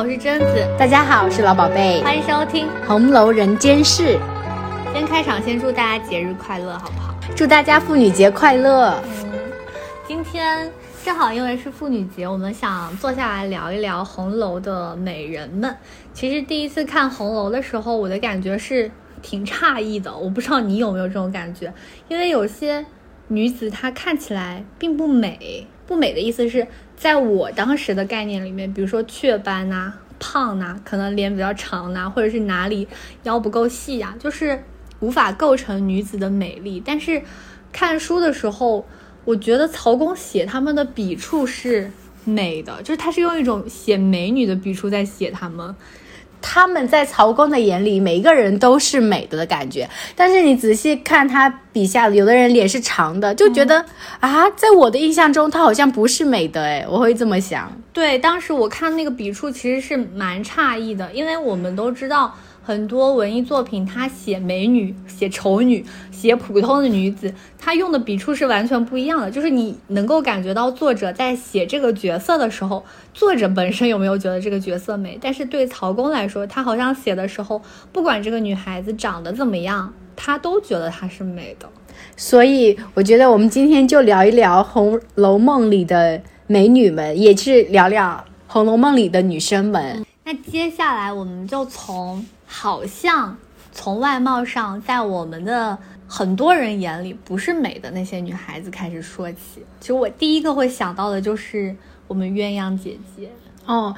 好，我是贞子。大家好，我是老宝贝。欢迎收听《红楼人间事》。先开场，先祝大家节日快乐，好不好？祝大家妇女节快乐。嗯，今天正好因为是妇女节，我们想坐下来聊一聊红楼的美人们。其实第一次看红楼的时候，我的感觉是挺诧异的。我不知道你有没有这种感觉，因为有些女子她看起来并不美。不美的意思是在我当时的概念里面，比如说雀斑呐、胖呐，可能脸比较长呐，或者是哪里腰不够细呀，就是无法构成女子的美丽。但是看书的时候，我觉得曹公写他们的笔触是美的，就是他是用一种写美女的笔触在写他们。他们在曹公的眼里，每一个人都是美的的感觉。但是你仔细看他笔下，有的人脸是长的，就觉得啊，在我的印象中，他好像不是美的。哎，我会这么想。对，当时我看那个笔触，其实是蛮诧异的，因为我们都知道。很多文艺作品，他写美女、写丑女、写普通的女子，他用的笔触是完全不一样的。就是你能够感觉到作者在写这个角色的时候，作者本身有没有觉得这个角色美？但是对曹公来说，他好像写的时候，不管这个女孩子长得怎么样，他都觉得她是美的。所以我觉得我们今天就聊一聊《红楼梦》里的美女们，也是聊聊《红楼梦》里的女生们。那接下来我们就从。好像从外貌上，在我们的很多人眼里不是美的那些女孩子开始说起。其实我第一个会想到的就是我们鸳鸯姐姐哦。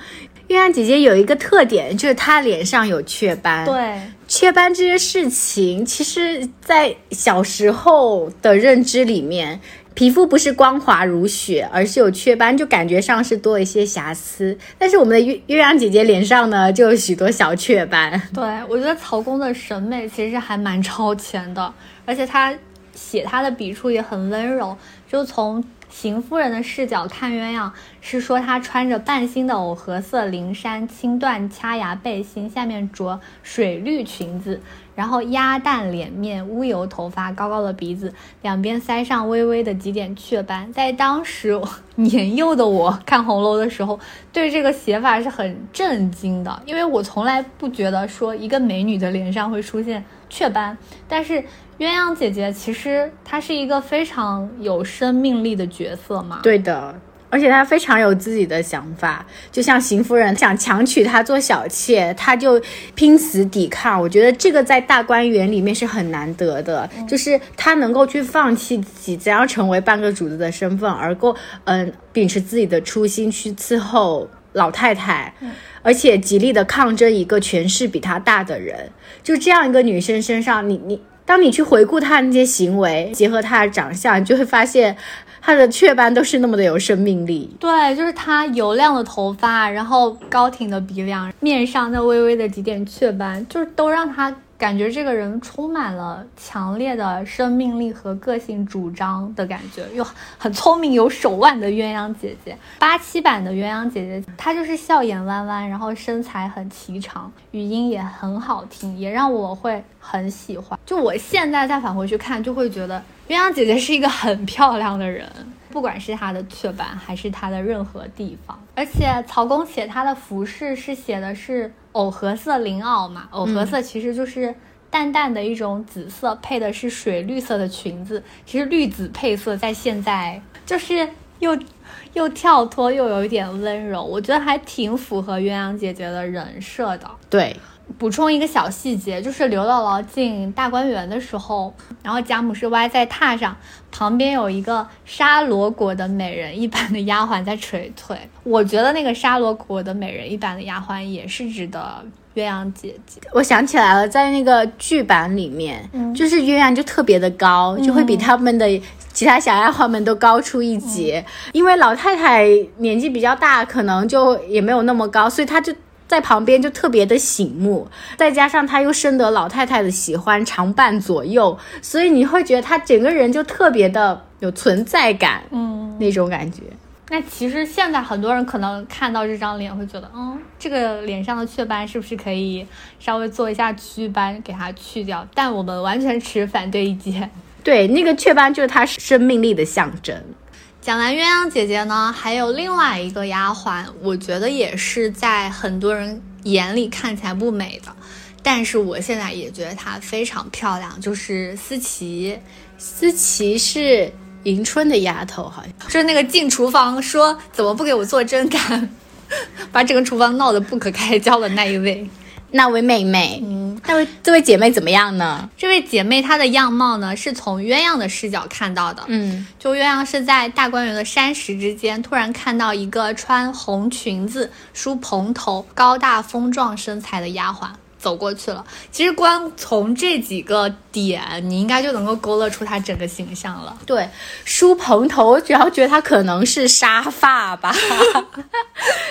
鸳鸯姐姐有一个特点，就是她脸上有雀斑。对，雀斑这件事情，其实在小时候的认知里面。皮肤不是光滑如雪，而是有雀斑，就感觉上是多一些瑕疵。但是我们的鸳鸳鸯姐姐脸上呢，就有许多小雀斑。对我觉得曹公的审美其实还蛮超前的，而且他写他的笔触也很温柔，就从。邢夫人的视角看鸳鸯，是说她穿着半新的藕荷色绫衫青缎掐牙背心，下面着水绿裙子，然后鸭蛋脸面，乌油头发，高高的鼻子，两边腮上微微的几点雀斑。在当时年幼的我看红楼的时候，对这个写法是很震惊的，因为我从来不觉得说一个美女的脸上会出现雀斑，但是。鸳鸯姐姐其实她是一个非常有生命力的角色嘛，对的，而且她非常有自己的想法，就像邢夫人想强娶她做小妾，她就拼死抵抗。我觉得这个在大观园里面是很难得的，就是她能够去放弃自己怎样成为半个主子的身份，而够嗯秉持自己的初心去伺候老太太，而且极力的抗争一个权势比她大的人。就这样一个女生身上，你你。当你去回顾她那些行为，结合她的长相，你就会发现，她的雀斑都是那么的有生命力。对，就是她油亮的头发，然后高挺的鼻梁，面上那微微的几点雀斑，就是都让她。感觉这个人充满了强烈的生命力和个性主张的感觉，又很聪明有手腕的鸳鸯姐姐。八七版的鸳鸯姐姐，她就是笑眼弯弯，然后身材很颀长，语音也很好听，也让我会很喜欢。就我现在再返回去看，就会觉得鸳鸯姐姐是一个很漂亮的人。不管是她的雀斑，还是她的任何地方，而且曹公写她的服饰是写的是藕荷色绫袄嘛，藕荷色其实就是淡淡的一种紫色，配的是水绿色的裙子。其实绿紫配色在现在就是又又跳脱又有一点温柔，我觉得还挺符合鸳鸯姐姐的人设的。对。补充一个小细节，就是刘姥姥进大观园的时候，然后贾母是歪在榻上，旁边有一个沙罗国的美人一般的丫鬟在捶腿。我觉得那个沙罗国的美人一般的丫鬟也是指的鸳鸯姐姐。我想起来了，在那个剧版里面，就是鸳鸯就特别的高，就会比他们的其他小丫鬟们都高出一截。因为老太太年纪比较大，可能就也没有那么高，所以她就。在旁边就特别的醒目，再加上他又深得老太太的喜欢，常伴左右，所以你会觉得他整个人就特别的有存在感，嗯，那种感觉。那其实现在很多人可能看到这张脸会觉得，嗯，这个脸上的雀斑是不是可以稍微做一下祛斑，给它去掉？但我们完全持反对意见。对，那个雀斑就是他生命力的象征。讲完鸳鸯姐姐呢，还有另外一个丫鬟，我觉得也是在很多人眼里看起来不美的，但是我现在也觉得她非常漂亮，就是思琪。思琪是迎春的丫头，好像就是那个进厨房说怎么不给我做蒸干，把整个厨房闹得不可开交的那一位。那位妹妹，嗯，那位这位姐妹怎么样呢？这位姐妹她的样貌呢，是从鸳鸯的视角看到的，嗯，就鸳鸯是在大观园的山石之间，突然看到一个穿红裙子、梳蓬头、高大丰壮身材的丫鬟。走过去了。其实光从这几个点，你应该就能够勾勒出他整个形象了。对，梳蓬头，主要觉得他可能是沙发吧。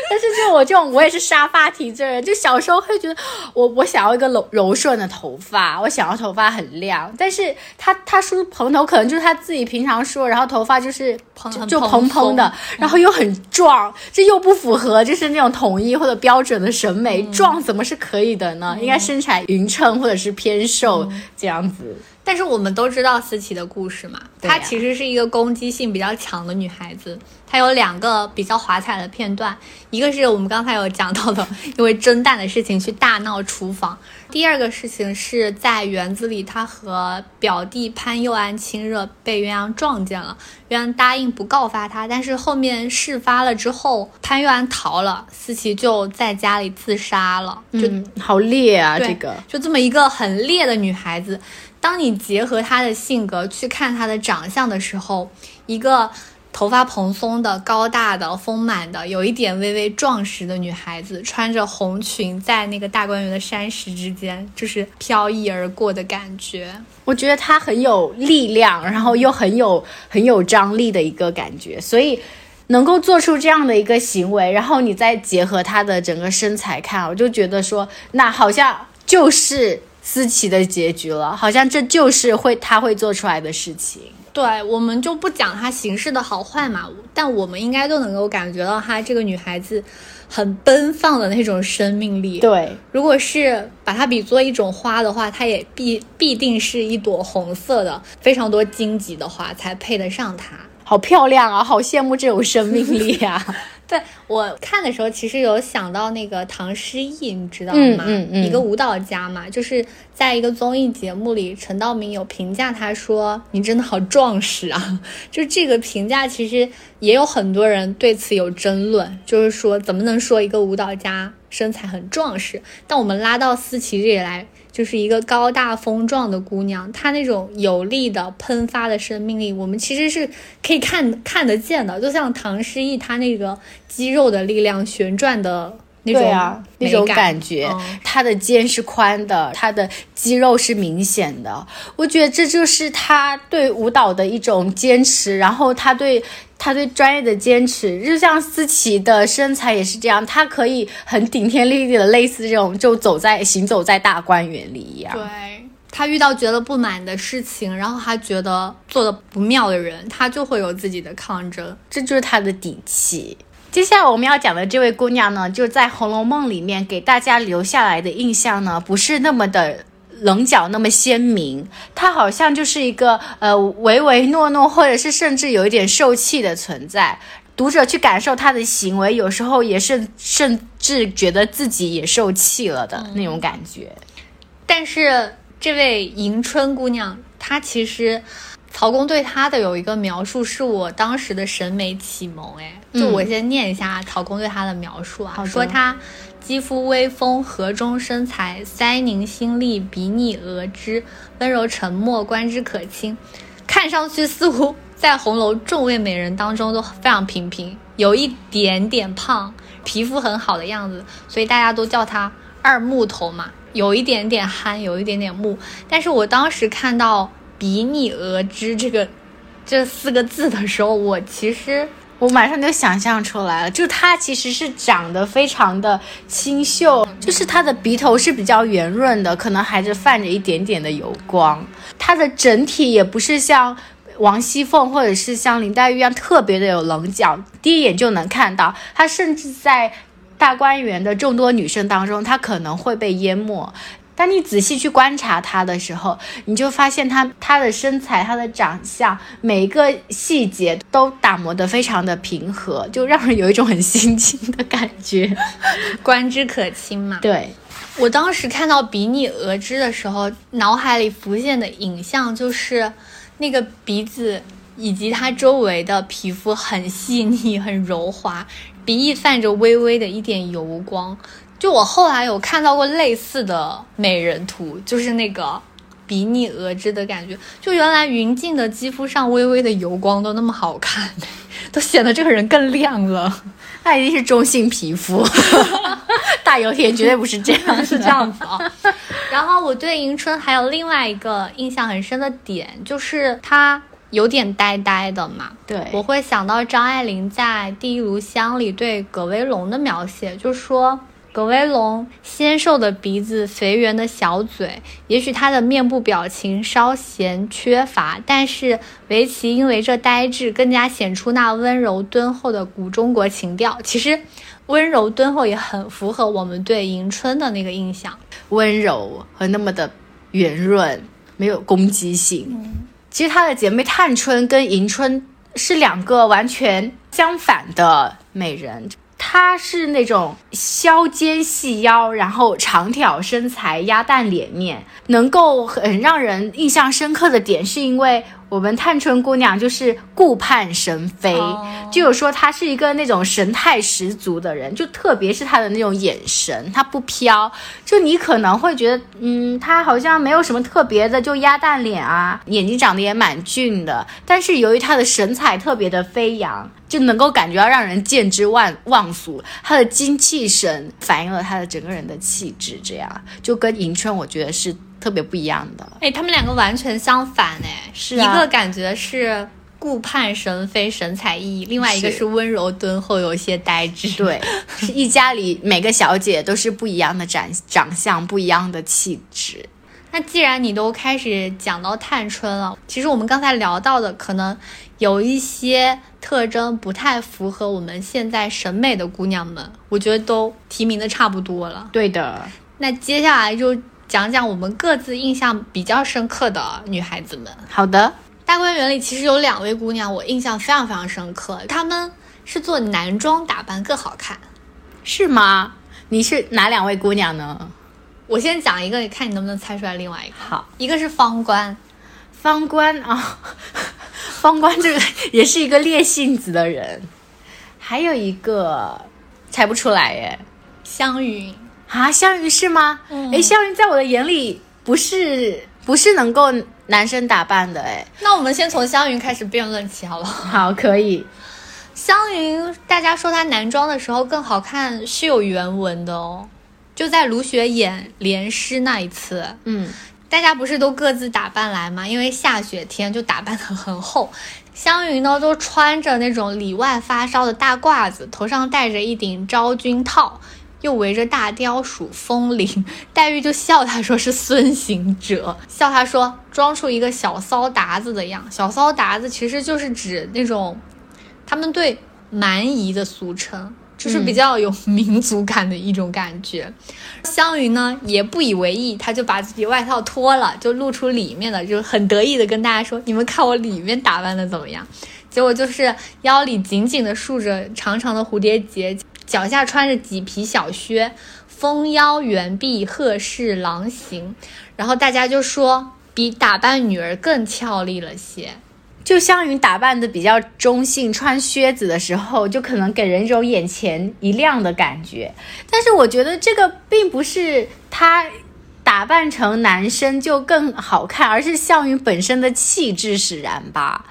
但是就我这种，我也是沙发体质人，就小时候会觉得我我想要一个柔柔顺的头发，我想要头发很亮。但是他他梳蓬头，可能就是他自己平常梳，然后头发就是蓬就蓬蓬的，然后又很壮，这又不符合就是那种统一或者标准的审美。壮怎么是可以的呢？应该身材匀称或者是偏瘦这样子，但是我们都知道思琪的故事嘛，她其实是一个攻击性比较强的女孩子。她有两个比较华彩的片段，一个是我们刚才有讲到的，因为蒸蛋的事情去大闹厨房；第二个事情是在园子里，他和表弟潘佑安亲热，被鸳鸯撞见了。鸳鸯答应不告发他，但是后面事发了之后，潘佑安逃了，思琪就在家里自杀了。就好烈啊！这个就这么一个很烈的女孩子，当你结合她的性格去看她的长相的时候，一个。头发蓬松的、高大的、丰满的，有一点微微壮实的女孩子，穿着红裙，在那个大观园的山石之间，就是飘逸而过的感觉。我觉得她很有力量，然后又很有很有张力的一个感觉，所以能够做出这样的一个行为，然后你再结合她的整个身材看，我就觉得说，那好像就是思琪的结局了，好像这就是会她会做出来的事情。对我们就不讲她行事的好坏嘛，但我们应该都能够感觉到她这个女孩子很奔放的那种生命力。对，如果是把它比作一种花的话，它也必必定是一朵红色的，非常多荆棘的花才配得上它。好漂亮啊，好羡慕这种生命力啊。对我看的时候，其实有想到那个唐诗逸，你知道吗？嗯嗯，一个舞蹈家嘛，就是在一个综艺节目里，陈道明有评价他说：“你真的好壮实啊！” 就这个评价，其实也有很多人对此有争论，就是说怎么能说一个舞蹈家身材很壮实？但我们拉到思琪这里来。就是一个高大丰壮的姑娘，她那种有力的喷发的生命力，我们其实是可以看看得见的。就像唐诗逸，她那个肌肉的力量旋转的那种那种感觉，他的肩是宽的，他的肌肉是明显的。我觉得这就是他对舞蹈的一种坚持，然后他对。他对专业的坚持，就像思琪的身材也是这样，他可以很顶天立地的，类似这种就走在行走在大观园里一样。对他遇到觉得不满的事情，然后他觉得做的不妙的人，他就会有自己的抗争，这就是他的底气。接下来我们要讲的这位姑娘呢，就在《红楼梦》里面给大家留下来的印象呢，不是那么的。棱角那么鲜明，她好像就是一个呃唯唯诺诺，或者是甚至有一点受气的存在。读者去感受她的行为，有时候也是甚至觉得自己也受气了的那种感觉。但是这位迎春姑娘，她其实曹公对她的有一个描述，是我当时的审美启蒙。哎，就我先念一下曹公对他的描述啊，说他。肌肤微丰，河中身材，腮凝心丽，鼻腻额脂，温柔沉默，观之可亲。看上去似乎在红楼众位美人当中都非常平平，有一点点胖，皮肤很好的样子，所以大家都叫他二木头嘛。有一点点憨，有一点点木。但是我当时看到鼻腻额脂这个这四个字的时候，我其实。我马上就想象出来了，就是她其实是长得非常的清秀，就是她的鼻头是比较圆润的，可能还是泛着一点点的油光。她的整体也不是像王熙凤或者是像林黛玉一样特别的有棱角，第一眼就能看到。她甚至在大观园的众多女生当中，她可能会被淹没。当你仔细去观察他的时候，你就发现他他的身材、他的长相，每一个细节都打磨得非常的平和，就让人有一种很心惊的感觉。观之可亲嘛。对，我当时看到比拟额之的时候，脑海里浮现的影像就是那个鼻子以及它周围的皮肤很细腻、很柔滑，鼻翼泛着微微的一点油光。就我后来有看到过类似的美人图，就是那个比你额之的感觉。就原来云静的肌肤上微微的油光都那么好看，都显得这个人更亮了。她一定是中性皮肤，大油田绝对不是这样，是这样子啊。然后我对迎春还有另外一个印象很深的点，就是她有点呆呆的嘛。对，我会想到张爱玲在《第一炉香》里对葛薇龙的描写，就说。葛威龙纤瘦的鼻子，肥圆的小嘴，也许他的面部表情稍显缺乏，但是维奇因为这呆滞，更加显出那温柔敦厚的古中国情调。其实，温柔敦厚也很符合我们对迎春的那个印象，温柔和那么的圆润，没有攻击性。其实她的姐妹探春跟迎春是两个完全相反的美人。她是那种削肩细腰，然后长挑身材、鸭蛋脸面，能够很让人印象深刻的点，是因为。我们探春姑娘就是顾盼神飞，就有说她是一个那种神态十足的人，就特别是她的那种眼神，她不飘，就你可能会觉得，嗯，她好像没有什么特别的，就鸭蛋脸啊，眼睛长得也蛮俊的，但是由于她的神采特别的飞扬，就能够感觉到让人见之忘忘俗，她的精气神反映了她的整个人的气质，这样就跟迎春，我觉得是。特别不一样的，哎，他们两个完全相反，哎，是一个感觉是顾盼神飞、神采奕奕，另外一个是温柔敦厚、有一些呆滞。对，是一家里每个小姐都是不一样的长长相，不一样的气质。那既然你都开始讲到探春了，其实我们刚才聊到的可能有一些特征不太符合我们现在审美的姑娘们，我觉得都提名的差不多了。对的，那接下来就。讲讲我们各自印象比较深刻的女孩子们。好的，大观园里其实有两位姑娘，我印象非常非常深刻。她们是做男装打扮更好看，是吗？你是哪两位姑娘呢？我先讲一个，你看你能不能猜出来另外一个。好，一个是方官，方官啊，方官这个也是一个烈性子的人。还有一个猜不出来耶，湘云。啊，香云是吗？哎，香云在我的眼里不是不是能够男生打扮的哎。那我们先从香云开始辩论起好了。好，可以。香云，大家说她男装的时候更好看是有原文的哦，就在卢雪演莲师那一次，嗯，大家不是都各自打扮来吗？因为下雪天就打扮的很厚。香云呢，都穿着那种里外发烧的大褂子，头上戴着一顶昭君套。又围着大雕鼠风铃，黛玉就笑他说是孙行者，笑他说装出一个小骚达子的样。小骚达子其实就是指那种他们对蛮夷的俗称，就是比较有民族感的一种感觉。湘云呢也不以为意，他就把自己外套脱了，就露出里面的，就很得意的跟大家说：“你们看我里面打扮的怎么样？”结果就是腰里紧紧的束着长长的蝴蝶结。脚下穿着麂皮小靴，丰腰圆臂，鹤视狼形，然后大家就说比打扮女儿更俏丽了些。就湘云打扮的比较中性，穿靴子的时候就可能给人一种眼前一亮的感觉。但是我觉得这个并不是她打扮成男生就更好看，而是项羽本身的气质使然吧。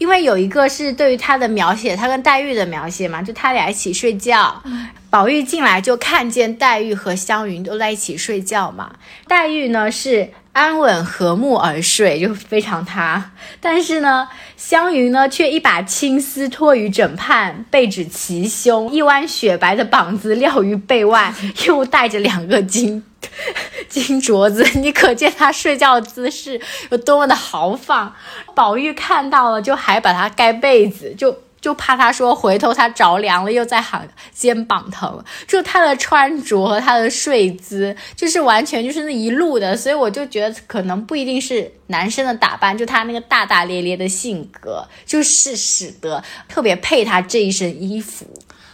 因为有一个是对于他的描写，他跟黛玉的描写嘛，就他俩一起睡觉，宝玉进来就看见黛玉和湘云都在一起睡觉嘛。黛玉呢是安稳和睦而睡，就非常他，但是呢，湘云呢却一把青丝托于枕畔，背指其胸，一弯雪白的膀子撂于背外，又带着两个金。金镯子，你可见他睡觉姿势有多么的豪放。宝玉看到了，就还把他盖被子，就就怕他说回头他着凉了又在喊肩膀疼，就他的穿着和他的睡姿就是完全就是那一路的，所以我就觉得可能不一定是男生的打扮，就他那个大大咧咧的性格，就是使得特别配他这一身衣服。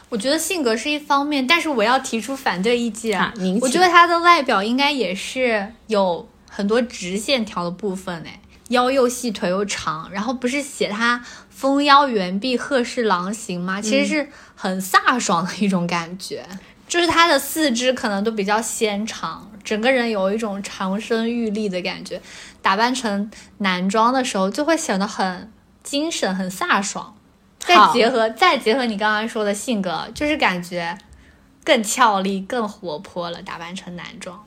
我觉得性格是一方面，但是我要提出反对意见。啊我觉得他的外表应该也是有很多直线条的部分诶，腰又细，腿又长，然后不是写他丰腰圆臂，鹤视狼形吗？其实是很飒爽的一种感觉，就是他的四肢可能都比较纤长，整个人有一种长身玉立的感觉，打扮成男装的时候就会显得很精神、很飒爽。再结合再结合你刚刚说的性格，就是感觉更俏丽、更活泼了，打扮成男装。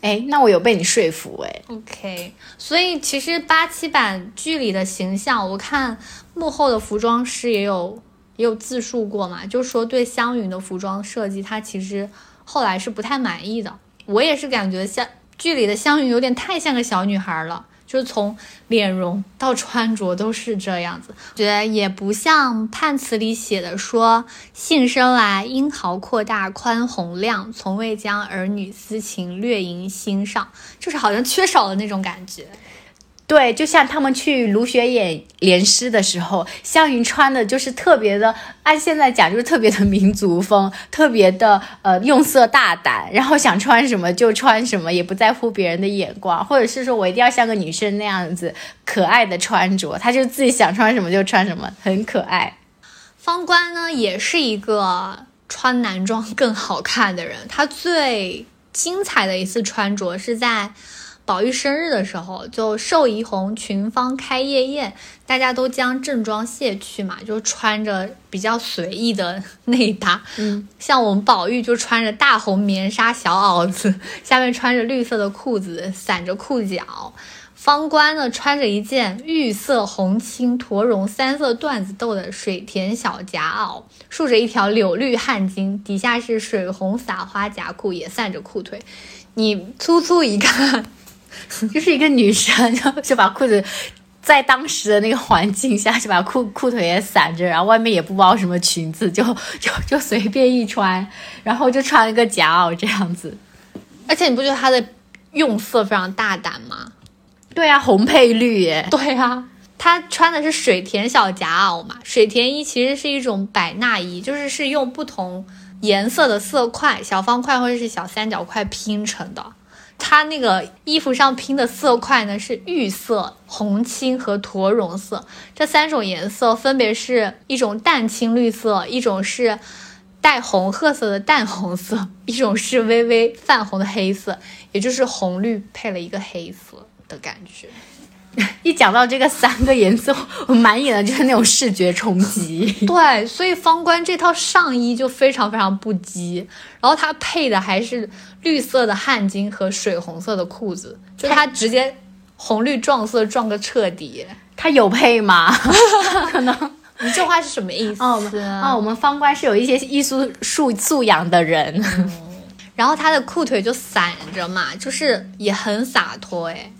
哎，那我有被你说服哎。OK，所以其实八七版剧里的形象，我看幕后的服装师也有也有自述过嘛，就说对香云的服装设计，他其实后来是不太满意的。我也是感觉像剧里的香云有点太像个小女孩了。就是从脸容到穿着都是这样子，觉得也不像判词里写的说“性生来英豪阔大宽宏量，从未将儿女私情略萦心上”，就是好像缺少了那种感觉。对，就像他们去卢雪演联师的时候，香云穿的就是特别的，按现在讲就是特别的民族风，特别的呃用色大胆，然后想穿什么就穿什么，也不在乎别人的眼光，或者是说我一定要像个女生那样子可爱的穿着，他就自己想穿什么就穿什么，很可爱。方官呢，也是一个穿男装更好看的人。他最精彩的一次穿着是在宝玉生日的时候，就寿怡红群芳开夜宴，大家都将正装卸去嘛，就穿着比较随意的内搭。嗯，像我们宝玉就穿着大红棉纱小袄子，下面穿着绿色的裤子，散着裤脚。方官呢，穿着一件玉色、红青、驼绒三色缎子斗的水田小夹袄，竖着一条柳绿汗巾，底下是水红撒花夹裤，也散着裤腿。你粗粗一看，就是一个女生就就把裤子。在当时的那个环境下，就把裤裤腿也散着，然后外面也不包什么裙子，就 就就随便一穿，然后就穿了个夹袄这样子。而且你不觉得她的用色非常大胆吗？对啊，红配绿耶。对啊，她穿的是水田小夹袄嘛。水田衣其实是一种百纳衣，就是是用不同颜色的色块，小方块或者是小三角块拼成的。它那个衣服上拼的色块呢是玉色、红青和驼绒色，这三种颜色分别是一种淡青绿色，一种是带红褐色的淡红色，一种是微微泛红的黑色，也就是红绿配了一个黑色的感觉。一讲到这个三个颜色，我满眼的就是那种视觉冲击。对，所以方官这套上衣就非常非常不羁，然后他配的还是绿色的汗巾和水红色的裤子，就他直接红绿撞色撞个彻底。他有配吗？可 能你这话是什么意思？哦哦，我们方官是有一些艺术素素养的人。然后他的裤腿就散着嘛，就是也很洒脱哎，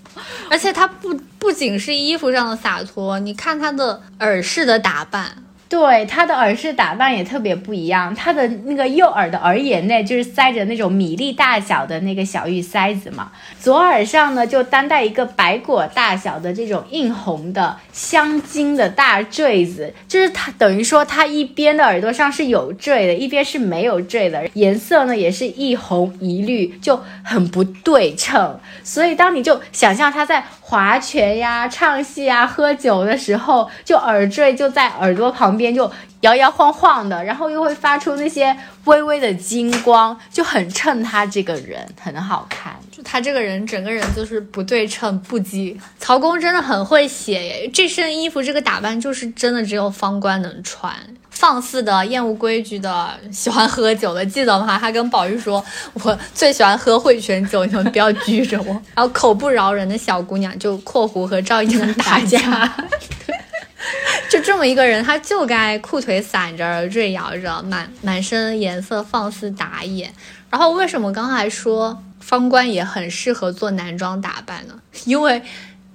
而且他不不仅是衣服上的洒脱，你看他的耳饰的打扮，对，他的耳饰打扮也特别不一样，他的那个右耳的耳眼内就是塞着那种米粒大小的那个小玉塞子嘛，左耳上呢就单戴一个白果大小的这种映红的镶金的大坠子，就是它等于说它一边的耳朵上是有坠的，一边是没有坠的，颜色呢也是一红一绿，就很不对称，所以当你就想象他在划拳呀、唱戏呀、喝酒的时候，就耳坠就在耳朵旁边就摇摇晃晃的，然后又会发出那些微微的金光，就很衬他这个人，很好看。就他这个人整个人就是不对称不羁。曹公真的很会写耶，这身衣服这个打扮就是真的只有方官能穿。放肆的、厌恶规矩的、喜欢喝酒的，记得吗？他跟宝玉说：“我最喜欢喝汇泉酒，你们不要拘着我。”然后口不饶人的小姑娘就（括弧）和赵姨能打架。就这么一个人，他就该裤腿散着，耳坠摇着，满满身颜色放肆打眼。然后为什么刚才说方官也很适合做男装打扮呢？因为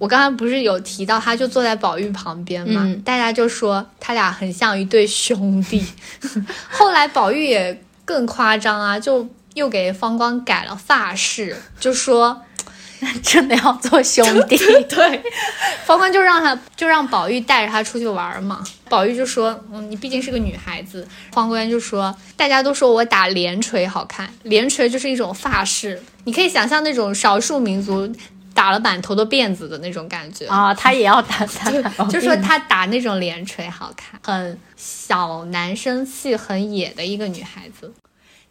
我刚刚不是有提到，他就坐在宝玉旁边嘛，大家就说他俩很像一对兄弟。后来宝玉也更夸张啊，就又给方光改了发饰，就说。真的要做兄弟？对，方官就让他就让宝玉带着他出去玩嘛。宝玉就说：“嗯，你毕竟是个女孩子。”方官就说：“大家都说我打连锤好看，连锤就是一种发饰，你可以想象那种少数民族打了满头的辫子的那种感觉啊。”他也要打，就说他打那种连锤好看，很小男生气，很野的一个女孩子。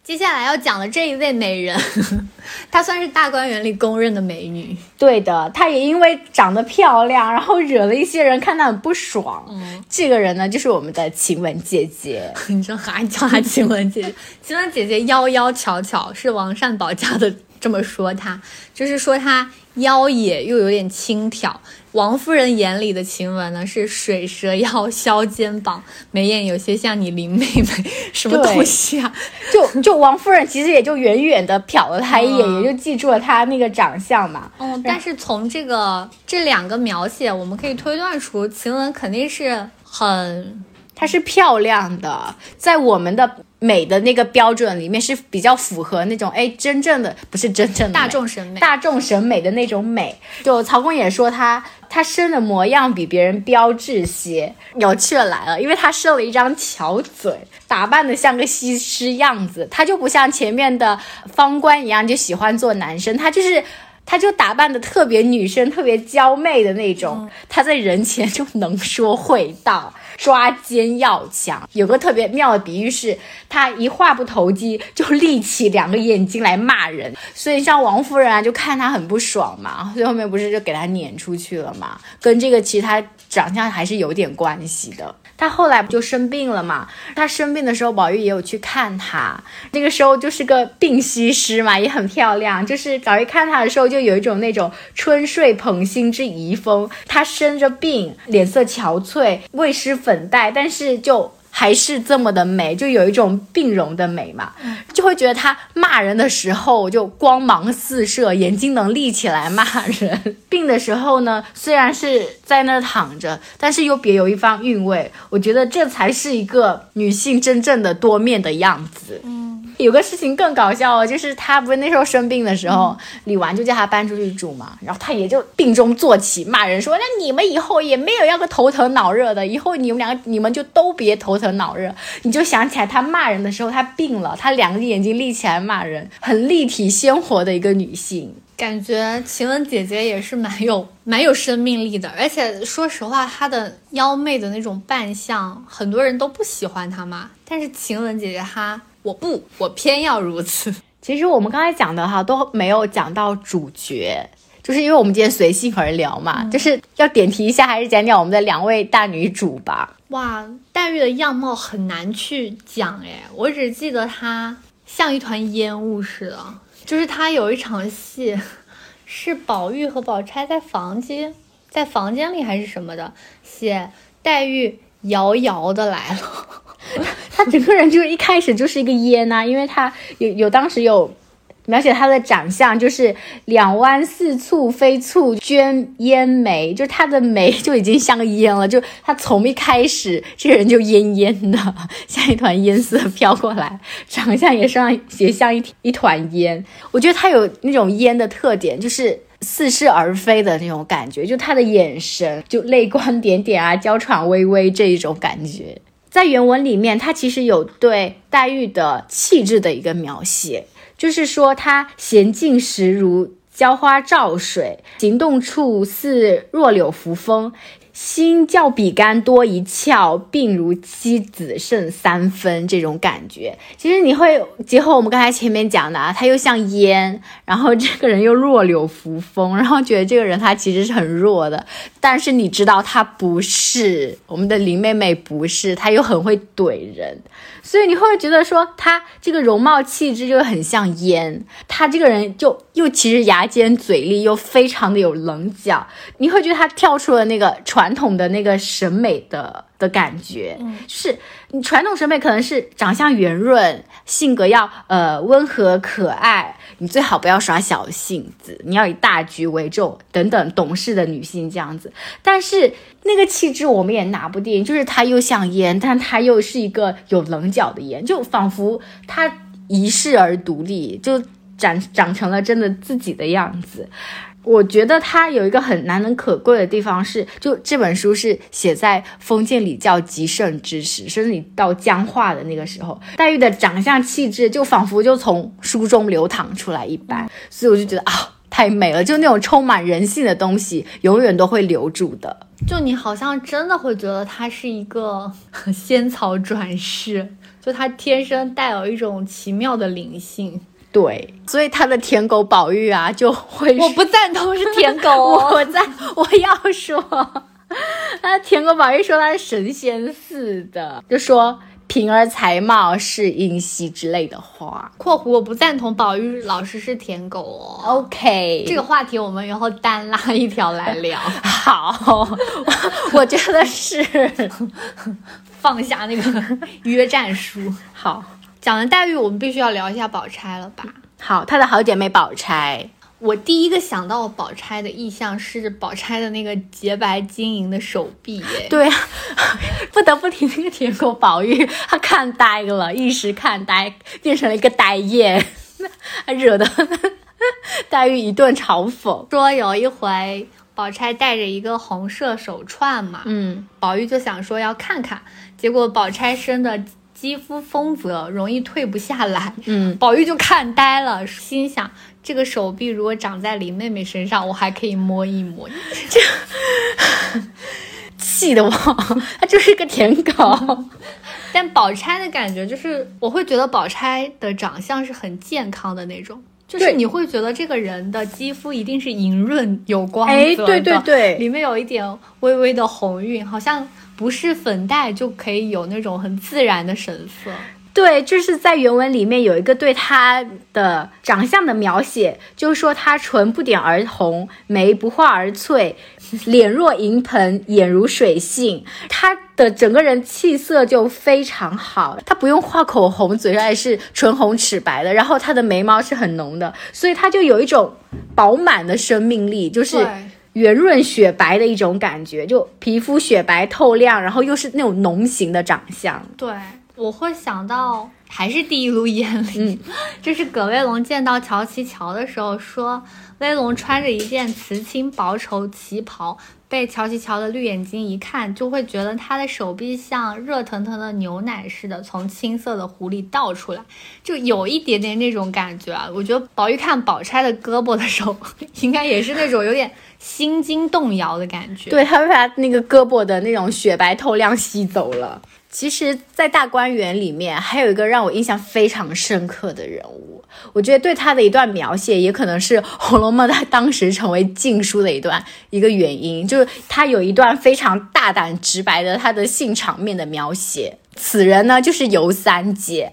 接下来要讲的这一位美人，她算是大观园里公认的美女。对的，她也因为长得漂亮，然后惹了一些人看她很不爽。嗯，这个人呢，就是我们的晴雯姐姐。你这还叫她晴雯姐姐？晴雯姐姐妖妖巧巧，是王善保家的这么说她，就是说她妖冶又有点轻佻。王夫人眼里的晴雯呢，是水蛇腰、削肩膀，眉眼有些像你林妹妹，什么东西啊？就就王夫人其实也就远远的瞟了她一眼，也就记住了她那个长相嘛。嗯，但是从这个这两个描写，我们可以推断出晴雯肯定是很，她是漂亮的，在我们的。美的那个标准里面是比较符合那种哎，真正的不是真正的大众审美，大众审美的那种美。就曹公也说他他生的模样比别人标致些，有趣的来了，因为他生了一张巧嘴，打扮的像个西施样子，他就不像前面的方官一样就喜欢做男生，他就是他就打扮的特别女生，特别娇媚的那种，他在人前就能说会道。抓奸要强，有个特别妙的比喻是，他一话不投机就立起两个眼睛来骂人，所以像王夫人啊，就看他很不爽嘛，最后面不是就给他撵出去了嘛，跟这个其实他长相还是有点关系的。他后来不就生病了嘛？他生病的时候，宝玉也有去看他。那个时候就是个病西施嘛，也很漂亮。就是宝玉看他的时候，就有一种那种春睡捧心之遗风。他生着病，脸色憔悴，未施粉黛，但是就。还是这么的美，就有一种病容的美嘛，就会觉得他骂人的时候就光芒四射，眼睛能立起来骂人。病的时候呢，虽然是在那躺着，但是又别有一番韵味。我觉得这才是一个女性真正的多面的样子。有个事情更搞笑哦，就是他不是那时候生病的时候，李纨就叫他搬出去住嘛，然后他也就病中坐起骂人说：“那你们以后也没有要个头疼脑热的，以后你们两个你们就都别头疼脑热。”你就想起来他骂人的时候，他病了，他两个眼睛立起来骂人，很立体鲜活的一个女性，感觉晴雯姐姐也是蛮有蛮有生命力的，而且说实话，她的妖媚的那种扮相，很多人都不喜欢她嘛，但是晴雯姐姐她。我不，我偏要如此。其实我们刚才讲的哈都没有讲到主角，就是因为我们今天随性而聊嘛，就是要点题一下，还是讲讲我们的两位大女主吧。哇，黛玉的样貌很难去讲哎，我只记得她像一团烟雾似的。就是她有一场戏，是宝玉和宝钗在房间，在房间里还是什么的，写黛玉遥遥的来了。他整个人就一开始就是一个烟呐，因为他有有当时有描写他的长相，就是两弯似蹙非蹙娟烟眉，就是他的眉就已经像个烟了，就他从一开始这个人就烟烟的，像一团烟色飘过来，长相也像也像一一团烟。我觉得他有那种烟的特点，就是似是而非的那种感觉，就他的眼神就泪光点点啊，娇喘微微这一种感觉。在原文里面，他其实有对黛玉的气质的一个描写，就是说她娴静时如娇花照水，行动处似弱柳扶风。心较比干多一窍，病如妻子胜三分，这种感觉，其实你会结合我们刚才前面讲的啊，他又像烟，然后这个人又弱柳扶风，然后觉得这个人他其实是很弱的，但是你知道他不是我们的林妹妹，不是，他又很会怼人。所以你会觉得说他这个容貌气质就很像烟，他这个人就又其实牙尖嘴利，又非常的有棱角。你会觉得他跳出了那个传传统的那个审美的的感觉，嗯是你传统审美可能是长相圆润，性格要呃温和可爱，你最好不要耍小性子，你要以大局为重等等懂事的女性这样子。但是那个气质我们也拿不定，就是她又像烟，但她又是一个有棱角的烟，就仿佛她遗世而独立，就长长成了真的自己的样子。我觉得他有一个很难能可贵的地方是，就这本书是写在封建礼教极盛之时，甚至到僵化的那个时候，黛玉的长相气质就仿佛就从书中流淌出来一般，所以我就觉得啊，太美了，就那种充满人性的东西，永远都会留住的。就你好像真的会觉得他是一个仙草转世，就他天生带有一种奇妙的灵性。对，所以他的舔狗宝玉啊，就会我不赞同是舔狗哦，我 在我要说，他舔狗宝玉说他是神仙似的，就说平儿才貌是英熙之类的话。（括弧我不赞同宝玉老师是舔狗哦。OK，这个话题我们以后单拉一条来聊，好，我觉得是放下那个约战书。好讲完黛玉，我们必须要聊一下宝钗了吧？好，她的好姐妹宝钗，我第一个想到宝钗的意象是宝钗的那个洁白晶莹的手臂，耶。对啊，不得不提那个舔狗宝玉，他看呆了，一时看呆，变成了一个呆燕，还惹得 黛玉一顿嘲讽。说有一回宝钗戴着一个红色手串嘛，嗯，宝玉就想说要看看，结果宝钗生的肌肤丰泽，容易退不下来。嗯，宝玉就看呆了，心想这个手臂如果长在林妹妹身上，我还可以摸一摸。这 气得我，他就是个舔狗。但宝钗的感觉就是，我会觉得宝钗的长相是很健康的那种。就是你会觉得这个人的肌肤一定是莹润有光泽的，哎对对对里面有一点微微的红晕，好像不是粉黛就可以有那种很自然的神色。对，就是在原文里面有一个对她的长相的描写，就是说她唇不点而红，眉不画而翠，脸若银盆，眼如水杏。她的整个人气色就非常好，她不用画口红，嘴上也是唇红齿白的，然后她的眉毛是很浓的，所以她就有一种饱满的生命力，就是。对圆润雪白的一种感觉，就皮肤雪白透亮，然后又是那种浓型的长相。对，我会想到还是第一炉烟里，嗯 就是葛威龙见到乔琪乔的时候说，威龙穿着一件瓷青薄绸旗袍，被乔琪乔的绿眼睛一看，就会觉得他的手臂像热腾腾的牛奶似的从青色的壶里倒出来，就有一点点那种感觉啊。我觉得宝玉看宝钗的胳膊的时候，应该也是那种有点心惊动摇的感觉。对，他把那个胳膊的那种雪白透亮吸走了。其实，在大观园里面，还有一个让我印象非常深刻的人物，我觉得对他的一段描写，也可能是《红楼梦》它当时成为禁书的一段一个原因，就是他有一段非常大胆直白的他的性场面的描写。此人呢，就是尤三姐。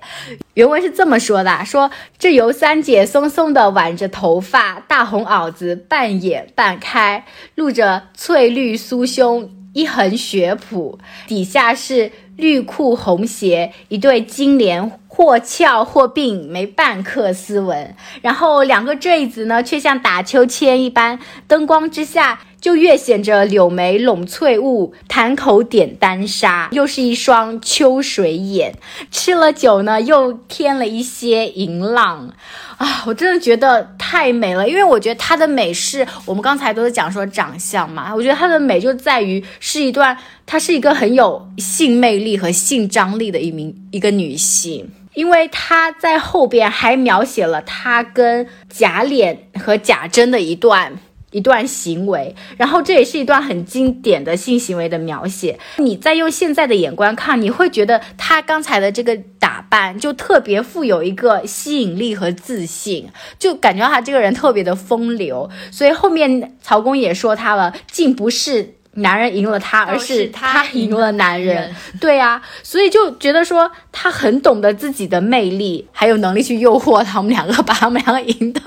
原文是这么说的：说这尤三姐松松的挽着头发，大红袄子半掩半开，露着翠绿酥胸，一横雪谱，底下是绿裤红鞋，一对金莲。或翘或并，没半刻斯文。然后两个坠子呢，却像打秋千一般，灯光之下就越显着柳眉拢翠雾，潭口点丹砂，又是一双秋水眼。吃了酒呢，又添了一些银浪。啊，我真的觉得太美了，因为我觉得她的美是我们刚才都是讲说长相嘛，我觉得她的美就在于是一段，她是一个很有性魅力和性张力的一名一个女性。因为她在后边还描写了她跟贾琏和贾珍的一段一段行为，然后这也是一段很经典的性行为的描写。你再用现在的眼光看，你会觉得他刚才的这个打扮就特别富有一个吸引力和自信，就感觉他这个人特别的风流。所以后面曹公也说他了，竟不是。男人赢了他，而是他赢了男人。对呀、啊，所以就觉得说他很懂得自己的魅力，还有能力去诱惑他们两个，把他们两个赢得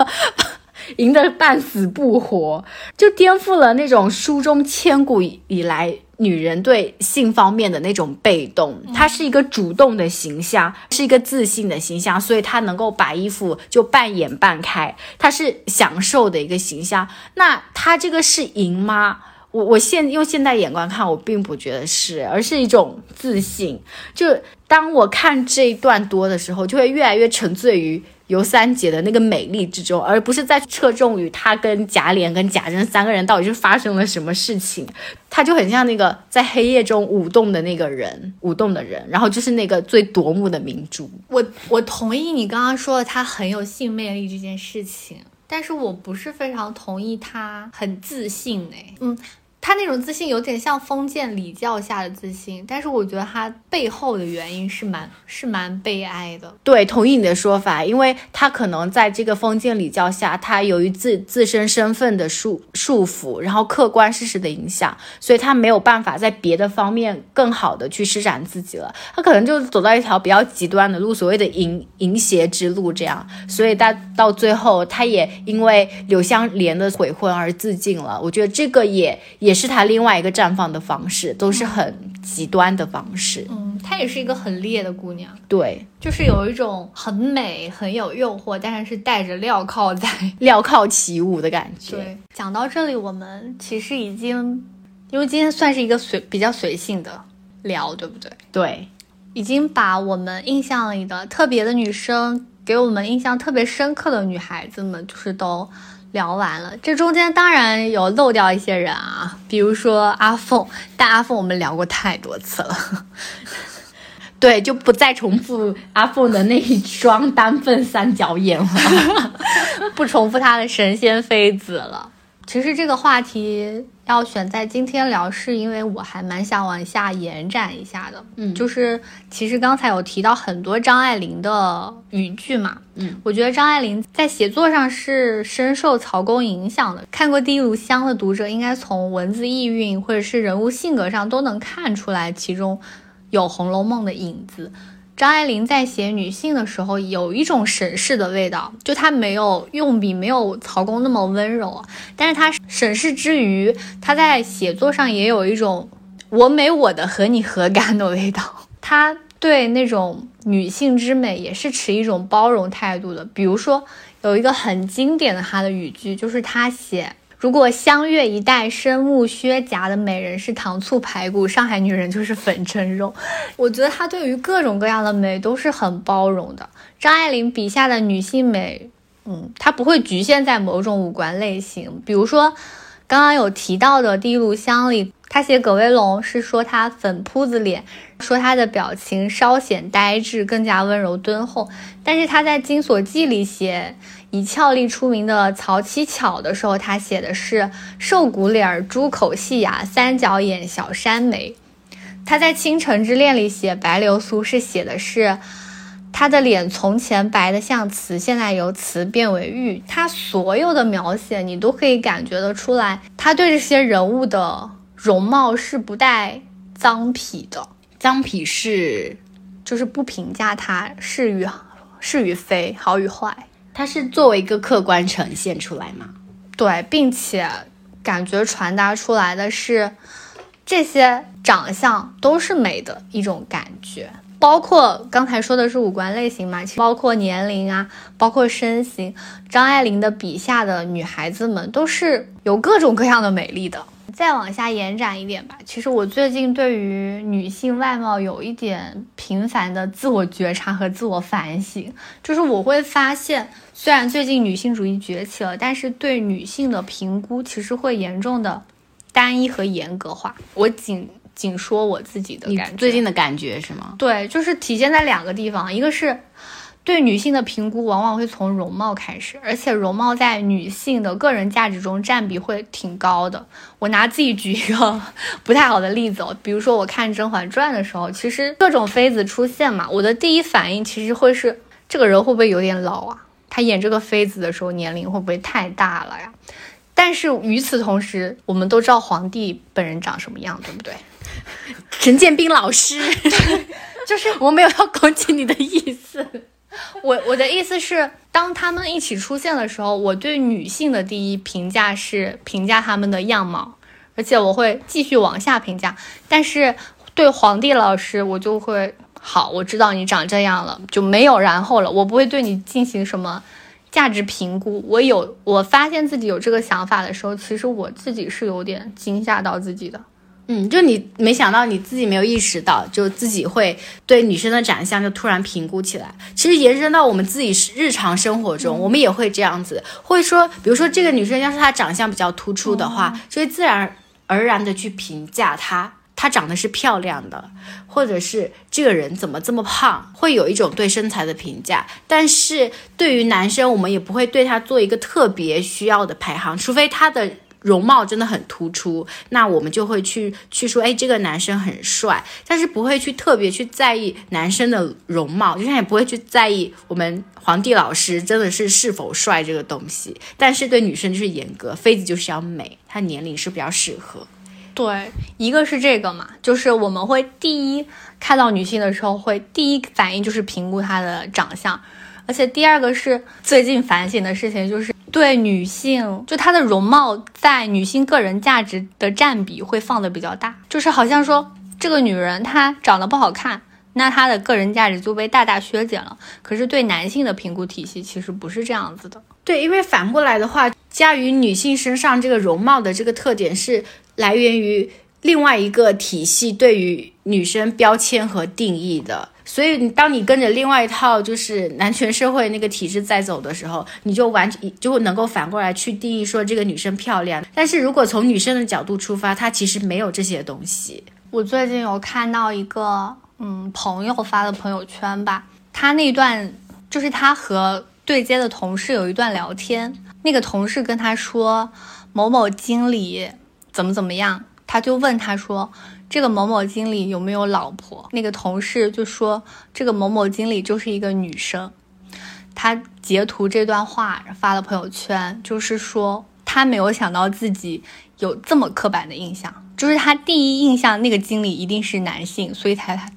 赢得半死不活，就颠覆了那种书中千古以来女人对性方面的那种被动。她是一个主动的形象，是一个自信的形象，所以她能够把衣服就半掩半开，她是享受的一个形象。那她这个是赢吗？我我现用现代眼光看，我并不觉得是，而是一种自信。就当我看这一段多的时候，就会越来越沉醉于尤三姐的那个美丽之中，而不是在侧重于她跟贾琏跟贾珍三个人到底是发生了什么事情。她就很像那个在黑夜中舞动的那个人，舞动的人，然后就是那个最夺目的明珠。我我同意你刚刚说的，她很有性魅力这件事情，但是我不是非常同意她很自信哎，嗯。他那种自信有点像封建礼教下的自信，但是我觉得他背后的原因是蛮是蛮悲哀的。对，同意你的说法，因为他可能在这个封建礼教下，他由于自自身身份的束束缚，然后客观事实的影响，所以他没有办法在别的方面更好的去施展自己了。他可能就走到一条比较极端的路，所谓的淫淫邪之路这样。所以到到最后，他也因为柳湘莲的悔婚而自尽了。我觉得这个也也。也是他另外一个绽放的方式，都是很极端的方式。嗯，她也是一个很烈的姑娘，对，就是有一种很美、很有诱惑，但是带着镣铐在镣铐起舞的感觉。对，讲到这里，我们其实已经，因为今天算是一个随比较随性的聊，对不对？对，已经把我们印象里的特别的女生，给我们印象特别深刻的女孩子们，就是都。聊完了，这中间当然有漏掉一些人啊，比如说阿凤，但阿凤我们聊过太多次了，对，就不再重复阿凤的那一双单凤三角眼了，不重复她的神仙妃子了。其实这个话题要选在今天聊，是因为我还蛮想往下延展一下的。嗯，就是其实刚才有提到很多张爱玲的语句嘛。嗯，我觉得张爱玲在写作上是深受曹公影响的。看过《第一炉香》的读者，应该从文字意蕴或者是人物性格上都能看出来，其中有《红楼梦》的影子。张爱玲在写女性的时候，有一种审视的味道，就她没有用笔，没有曹公那么温柔，但是她审视之余，她在写作上也有一种我美我的和你何干的味道。她对那种女性之美也是持一种包容态度的。比如说，有一个很经典的她的语句，就是她写。如果香月一代深目靴夹的美人是糖醋排骨，上海女人就是粉蒸肉。我觉得她对于各种各样的美都是很包容的。张爱玲笔下的女性美，嗯，她不会局限在某种五官类型。比如说，刚刚有提到的《第一炉香》里，她写葛薇龙是说她粉扑子脸，说她的表情稍显呆滞，更加温柔敦厚。但是她在《金锁记》里写。以俏丽出名的曹七巧的时候，他写的是瘦骨脸儿、猪口细牙、三角眼、小山眉。他在《倾城之恋》里写白流苏，是写的是他的脸从前白的像瓷，现在由瓷变为玉。他所有的描写，你都可以感觉得出来，他对这些人物的容貌是不带脏痞的。脏痞是，就是不评价他是与是与非，好与坏。它是作为一个客观呈现出来吗？对，并且感觉传达出来的是这些长相都是美的一种感觉，包括刚才说的是五官类型嘛，包括年龄啊，包括身形，张爱玲的笔下的女孩子们都是有各种各样的美丽的。再往下延展一点吧，其实我最近对于女性外貌有一点频繁的自我觉察和自我反省，就是我会发现，虽然最近女性主义崛起了，但是对女性的评估其实会严重的单一和严格化。我仅仅说我自己的感觉，最近的感觉是吗？对，就是体现在两个地方，一个是。对女性的评估往往会从容貌开始，而且容貌在女性的个人价值中占比会挺高的。我拿自己举一个 不太好的例子哦，比如说我看《甄嬛传》的时候，其实各种妃子出现嘛，我的第一反应其实会是这个人会不会有点老啊？他演这个妃子的时候年龄会不会太大了呀？但是与此同时，我们都知道皇帝本人长什么样，对不对？陈建斌老师，就是我没有要攻击你的意思。我我的意思是，当他们一起出现的时候，我对女性的第一评价是评价他们的样貌，而且我会继续往下评价。但是对皇帝老师，我就会好，我知道你长这样了，就没有然后了。我不会对你进行什么价值评估。我有，我发现自己有这个想法的时候，其实我自己是有点惊吓到自己的。嗯，就你没想到你自己没有意识到，就自己会对女生的长相就突然评估起来。其实延伸到我们自己日常生活中，我们也会这样子，会说，比如说这个女生要是她长相比较突出的话，就会自然而然的去评价她，她长得是漂亮的，或者是这个人怎么这么胖，会有一种对身材的评价。但是对于男生，我们也不会对他做一个特别需要的排行，除非他的。容貌真的很突出，那我们就会去去说，哎，这个男生很帅，但是不会去特别去在意男生的容貌，就像也不会去在意我们皇帝老师真的是是否帅这个东西。但是对女生就是严格，妃子就是要美，她年龄是比较适合。对，一个是这个嘛，就是我们会第一看到女性的时候，会第一反应就是评估她的长相，而且第二个是最近反省的事情就是。对女性，就她的容貌在女性个人价值的占比会放的比较大，就是好像说这个女人她长得不好看，那她的个人价值就被大大削减了。可是对男性的评估体系其实不是这样子的。对，因为反过来的话，加于女性身上这个容貌的这个特点是来源于另外一个体系对于女生标签和定义的。所以，你当你跟着另外一套就是男权社会那个体制在走的时候，你就完全就能够反过来去定义说这个女生漂亮。但是如果从女生的角度出发，她其实没有这些东西。我最近有看到一个嗯朋友发的朋友圈吧，他那段就是他和对接的同事有一段聊天，那个同事跟他说某某经理怎么怎么样，他就问他说。这个某某经理有没有老婆？那个同事就说，这个某某经理就是一个女生。他截图这段话发了朋友圈，就是说他没有想到自己有这么刻板的印象，就是他第一印象那个经理一定是男性，所以才，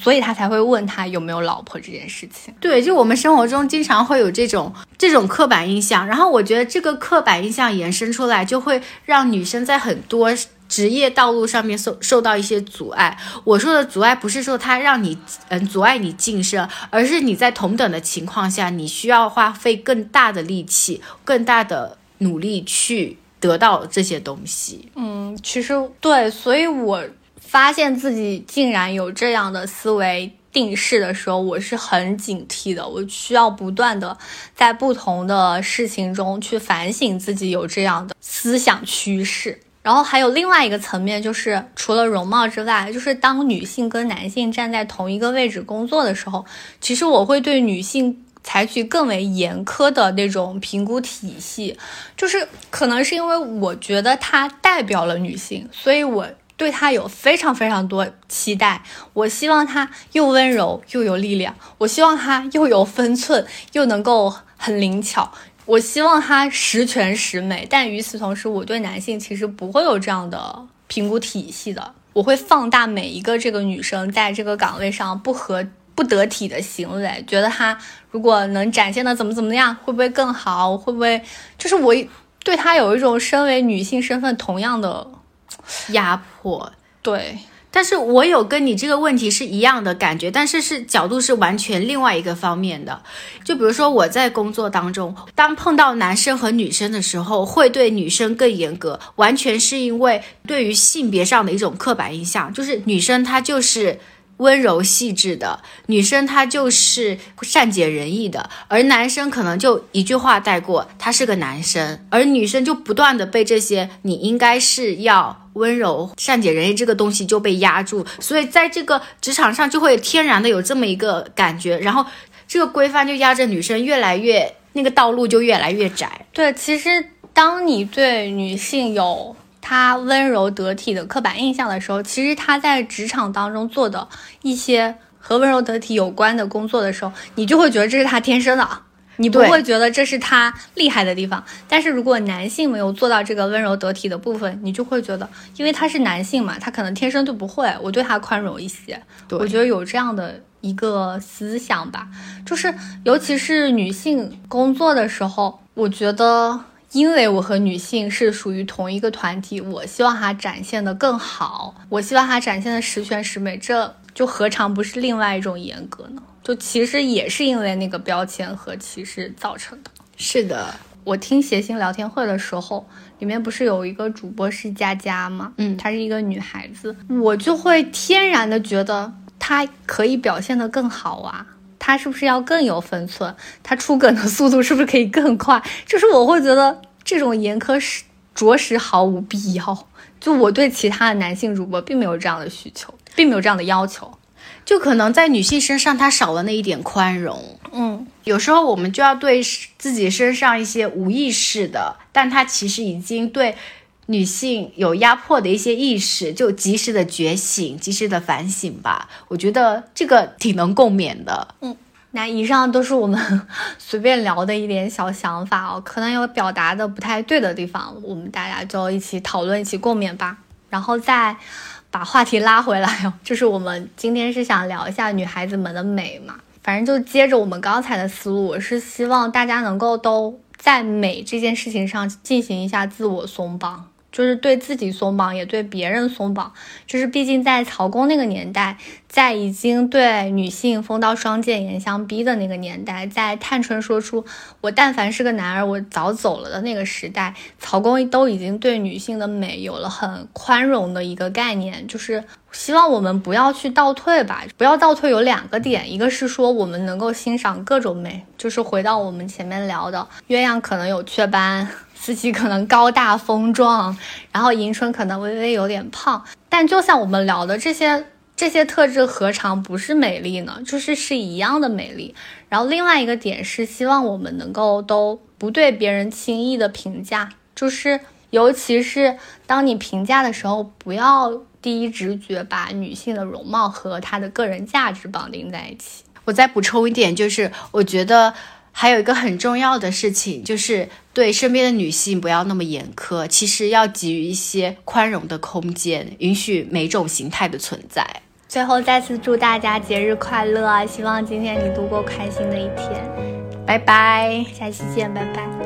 所以他才会问他有没有老婆这件事情。对，就我们生活中经常会有这种这种刻板印象，然后我觉得这个刻板印象延伸出来，就会让女生在很多。职业道路上面受受到一些阻碍，我说的阻碍不是说它让你嗯阻碍你晋升，而是你在同等的情况下，你需要花费更大的力气、更大的努力去得到这些东西。嗯，其实对，所以我发现自己竟然有这样的思维定势的时候，我是很警惕的。我需要不断的在不同的事情中去反省自己有这样的思想趋势。然后还有另外一个层面，就是除了容貌之外，就是当女性跟男性站在同一个位置工作的时候，其实我会对女性采取更为严苛的那种评估体系，就是可能是因为我觉得她代表了女性，所以我对她有非常非常多期待。我希望她又温柔又有力量，我希望她又有分寸又能够很灵巧。我希望他十全十美，但与此同时，我对男性其实不会有这样的评估体系的。我会放大每一个这个女生在这个岗位上不合不得体的行为，觉得她如果能展现的怎么怎么样，会不会更好？会不会就是我对她有一种身为女性身份同样的压迫？对。但是我有跟你这个问题是一样的感觉，但是是角度是完全另外一个方面的。就比如说我在工作当中，当碰到男生和女生的时候，会对女生更严格，完全是因为对于性别上的一种刻板印象，就是女生她就是温柔细致的，女生她就是善解人意的，而男生可能就一句话带过，他是个男生，而女生就不断的被这些你应该是要。温柔、善解人意这个东西就被压住，所以在这个职场上就会天然的有这么一个感觉，然后这个规范就压着女生越来越那个道路就越来越窄。对，其实当你对女性有她温柔得体的刻板印象的时候，其实他在职场当中做的一些和温柔得体有关的工作的时候，你就会觉得这是他天生的。你不会觉得这是他厉害的地方。但是如果男性没有做到这个温柔得体的部分，你就会觉得，因为他是男性嘛，他可能天生就不会，我对他宽容一些。我觉得有这样的一个思想吧，就是尤其是女性工作的时候，我觉得。因为我和女性是属于同一个团体，我希望她展现的更好，我希望她展现的十全十美，这就何尝不是另外一种严格呢？就其实也是因为那个标签和歧视造成的。是的，我听谐星聊天会的时候，里面不是有一个主播是佳佳吗？嗯，她是一个女孩子，我就会天然的觉得她可以表现的更好啊。他是不是要更有分寸？他出梗的速度是不是可以更快？就是我会觉得这种严苛是着实毫无必要。就我对其他的男性主播并没有这样的需求，并没有这样的要求。就可能在女性身上，她少了那一点宽容。嗯，有时候我们就要对自己身上一些无意识的，但她其实已经对。女性有压迫的一些意识，就及时的觉醒，及时的反省吧。我觉得这个挺能共勉的。嗯，那以上都是我们 随便聊的一点小想法哦，可能有表达的不太对的地方，我们大家就一起讨论，一起共勉吧。然后再把话题拉回来哦，就是我们今天是想聊一下女孩子们的美嘛，反正就接着我们刚才的思路，我是希望大家能够都在美这件事情上进行一下自我松绑。就是对自己松绑，也对别人松绑。就是毕竟在曹公那个年代，在已经对女性封刀双剑严相逼的那个年代，在探春说出“我但凡是个男儿，我早走了”的那个时代，曹公都已经对女性的美有了很宽容的一个概念。就是希望我们不要去倒退吧，不要倒退。有两个点，一个是说我们能够欣赏各种美，就是回到我们前面聊的，鸳鸯可能有雀斑。自己可能高大丰壮，然后迎春可能微微有点胖，但就像我们聊的这些这些特质，何尝不是美丽呢？就是是一样的美丽。然后另外一个点是，希望我们能够都不对别人轻易的评价，就是尤其是当你评价的时候，不要第一直觉把女性的容貌和她的个人价值绑定在一起。我再补充一点，就是我觉得。还有一个很重要的事情，就是对身边的女性不要那么严苛，其实要给予一些宽容的空间，允许每种形态的存在。最后再次祝大家节日快乐，希望今天你度过开心的一天。拜拜，下期见，拜拜。